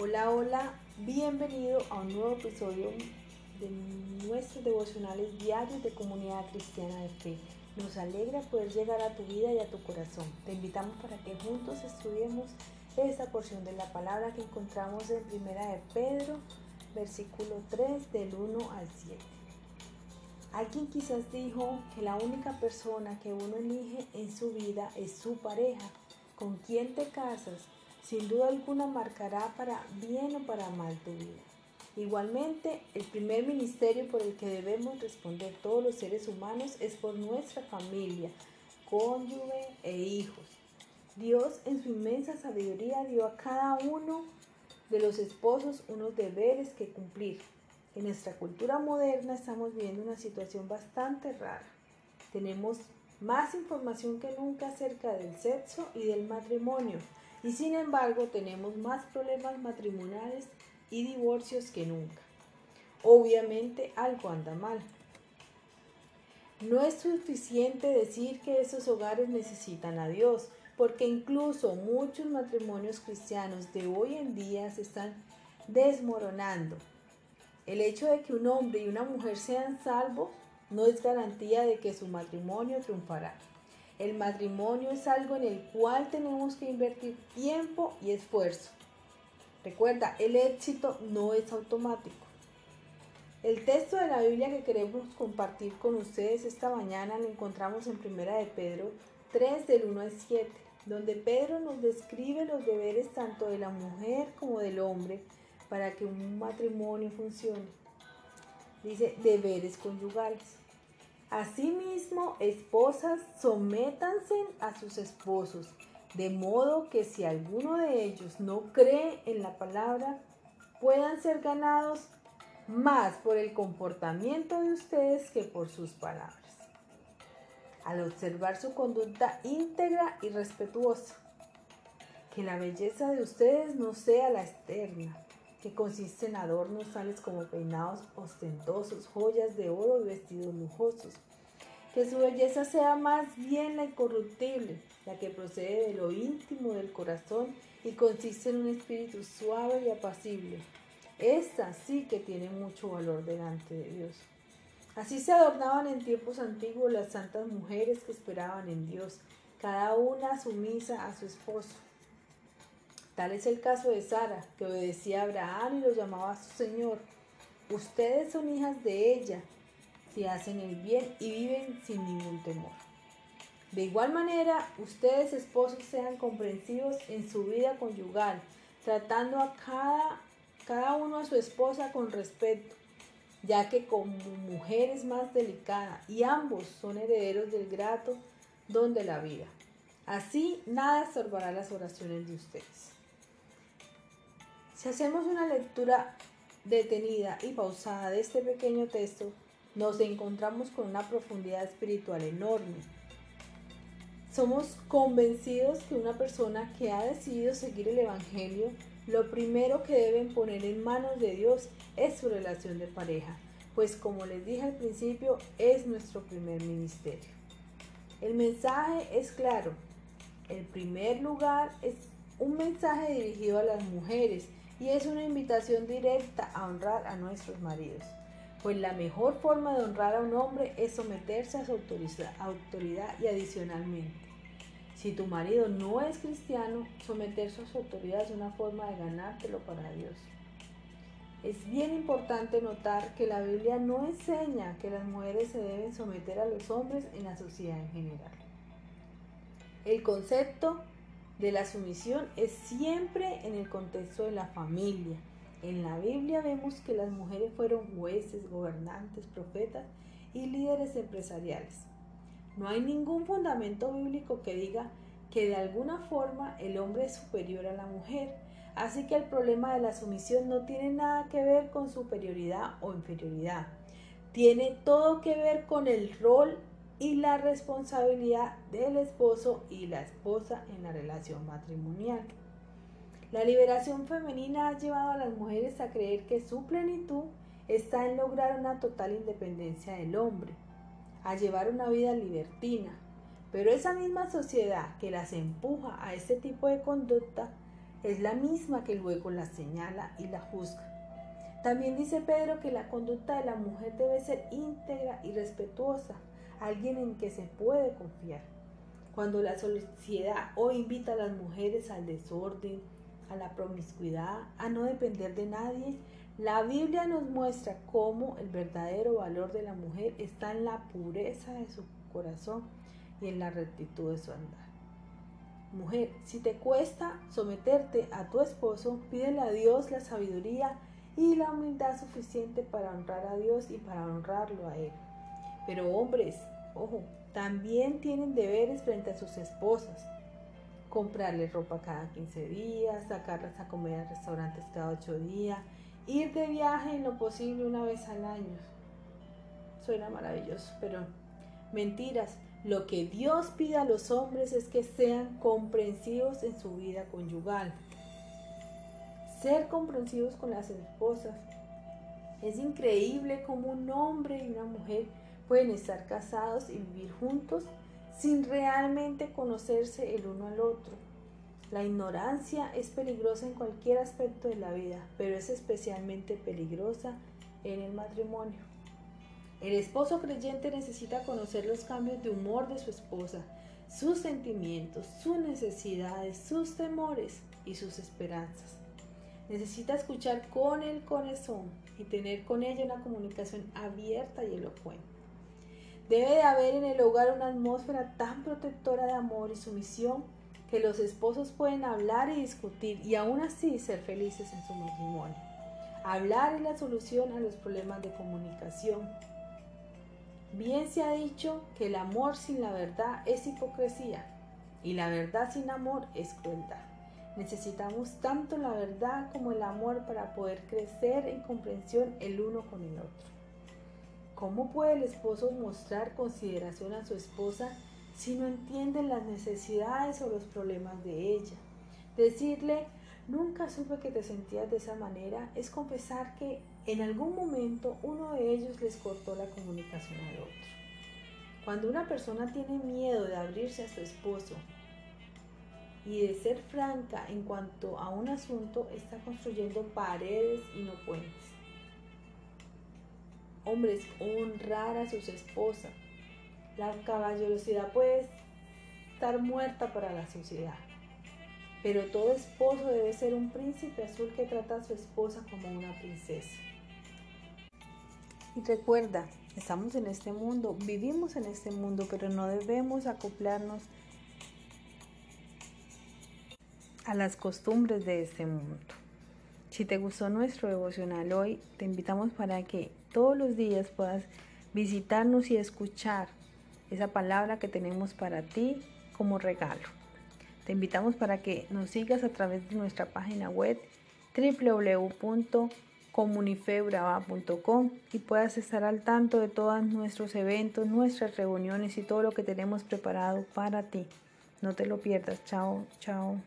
Hola, hola, bienvenido a un nuevo episodio de nuestros devocionales diarios de Comunidad Cristiana de Fe. Nos alegra poder llegar a tu vida y a tu corazón. Te invitamos para que juntos estudiemos esta porción de la palabra que encontramos en Primera de Pedro, versículo 3 del 1 al 7. Alguien quizás dijo que la única persona que uno elige en su vida es su pareja. ¿Con quién te casas? Sin duda alguna marcará para bien o para mal tu vida. Igualmente, el primer ministerio por el que debemos responder todos los seres humanos es por nuestra familia, cónyuge e hijos. Dios en su inmensa sabiduría dio a cada uno de los esposos unos deberes que cumplir. En nuestra cultura moderna estamos viviendo una situación bastante rara. Tenemos más información que nunca acerca del sexo y del matrimonio y sin embargo tenemos más problemas matrimoniales y divorcios que nunca. Obviamente algo anda mal. No es suficiente decir que esos hogares necesitan a Dios, porque incluso muchos matrimonios cristianos de hoy en día se están desmoronando. El hecho de que un hombre y una mujer sean salvos no es garantía de que su matrimonio triunfará. El matrimonio es algo en el cual tenemos que invertir tiempo y esfuerzo. Recuerda, el éxito no es automático. El texto de la Biblia que queremos compartir con ustedes esta mañana lo encontramos en Primera de Pedro 3 del 1 al 7, donde Pedro nos describe los deberes tanto de la mujer como del hombre para que un matrimonio funcione. Dice deberes conyugales. Asimismo, esposas, sométanse a sus esposos, de modo que si alguno de ellos no cree en la palabra, puedan ser ganados más por el comportamiento de ustedes que por sus palabras. Al observar su conducta íntegra y respetuosa, que la belleza de ustedes no sea la externa, que consiste en adornos tales como peinados ostentosos, joyas de oro y vestidos lujosos. Que su belleza sea más bien la incorruptible, la que procede de lo íntimo del corazón y consiste en un espíritu suave y apacible. Esta sí que tiene mucho valor delante de Dios. Así se adornaban en tiempos antiguos las santas mujeres que esperaban en Dios, cada una sumisa a su esposo. Tal es el caso de Sara, que obedecía a Abraham y lo llamaba su Señor. Ustedes son hijas de ella, si hacen el bien y viven sin ningún temor. De igual manera, ustedes esposos sean comprensivos en su vida conyugal, tratando a cada, cada uno a su esposa con respeto, ya que como mujer es más delicada y ambos son herederos del grato don de la vida. Así nada estorbará las oraciones de ustedes. Si hacemos una lectura detenida y pausada de este pequeño texto, nos encontramos con una profundidad espiritual enorme. Somos convencidos que una persona que ha decidido seguir el Evangelio, lo primero que deben poner en manos de Dios es su relación de pareja, pues como les dije al principio, es nuestro primer ministerio. El mensaje es claro. El primer lugar es un mensaje dirigido a las mujeres y es una invitación directa a honrar a nuestros maridos. Pues la mejor forma de honrar a un hombre es someterse a su autoridad y adicionalmente. Si tu marido no es cristiano, someterse a su autoridad es una forma de ganártelo para Dios. Es bien importante notar que la Biblia no enseña que las mujeres se deben someter a los hombres en la sociedad en general. El concepto de la sumisión es siempre en el contexto de la familia. En la Biblia vemos que las mujeres fueron jueces, gobernantes, profetas y líderes empresariales. No hay ningún fundamento bíblico que diga que de alguna forma el hombre es superior a la mujer. Así que el problema de la sumisión no tiene nada que ver con superioridad o inferioridad. Tiene todo que ver con el rol y la responsabilidad del esposo y la esposa en la relación matrimonial. La liberación femenina ha llevado a las mujeres a creer que su plenitud está en lograr una total independencia del hombre, a llevar una vida libertina. Pero esa misma sociedad que las empuja a este tipo de conducta es la misma que luego la señala y la juzga. También dice Pedro que la conducta de la mujer debe ser íntegra y respetuosa, alguien en que se puede confiar. Cuando la sociedad hoy invita a las mujeres al desorden, a la promiscuidad, a no depender de nadie, la Biblia nos muestra cómo el verdadero valor de la mujer está en la pureza de su corazón y en la rectitud de su andar. Mujer, si te cuesta someterte a tu esposo, pídele a Dios la sabiduría y la humildad suficiente para honrar a Dios y para honrarlo a Él. Pero hombres, ojo, también tienen deberes frente a sus esposas. Comprarles ropa cada 15 días, sacarlas a comer a restaurantes cada 8 días, ir de viaje en lo posible una vez al año. Suena maravilloso, pero mentiras. Lo que Dios pide a los hombres es que sean comprensivos en su vida conyugal. Ser comprensivos con las esposas. Es increíble cómo un hombre y una mujer pueden estar casados y vivir juntos sin realmente conocerse el uno al otro. La ignorancia es peligrosa en cualquier aspecto de la vida, pero es especialmente peligrosa en el matrimonio. El esposo creyente necesita conocer los cambios de humor de su esposa, sus sentimientos, sus necesidades, sus temores y sus esperanzas. Necesita escuchar con el corazón y tener con ella una comunicación abierta y elocuente. Debe de haber en el hogar una atmósfera tan protectora de amor y sumisión que los esposos pueden hablar y discutir y aún así ser felices en su matrimonio. Hablar es la solución a los problemas de comunicación, Bien se ha dicho que el amor sin la verdad es hipocresía y la verdad sin amor es crueldad. Necesitamos tanto la verdad como el amor para poder crecer en comprensión el uno con el otro. ¿Cómo puede el esposo mostrar consideración a su esposa si no entiende las necesidades o los problemas de ella? Decirle, nunca supe que te sentías de esa manera, es confesar que en algún momento uno de ellos les cortó la comunicación al otro. Cuando una persona tiene miedo de abrirse a su esposo y de ser franca en cuanto a un asunto, está construyendo paredes y no puentes. Hombres, honrar a sus esposas. La caballerosidad puede estar muerta para la sociedad. Pero todo esposo debe ser un príncipe azul que trata a su esposa como una princesa. Y recuerda, estamos en este mundo, vivimos en este mundo, pero no debemos acoplarnos a las costumbres de este mundo. Si te gustó nuestro devocional hoy, te invitamos para que todos los días puedas visitarnos y escuchar esa palabra que tenemos para ti como regalo. Te invitamos para que nos sigas a través de nuestra página web www.comunifebrava.com y puedas estar al tanto de todos nuestros eventos, nuestras reuniones y todo lo que tenemos preparado para ti. No te lo pierdas. Chao, chao.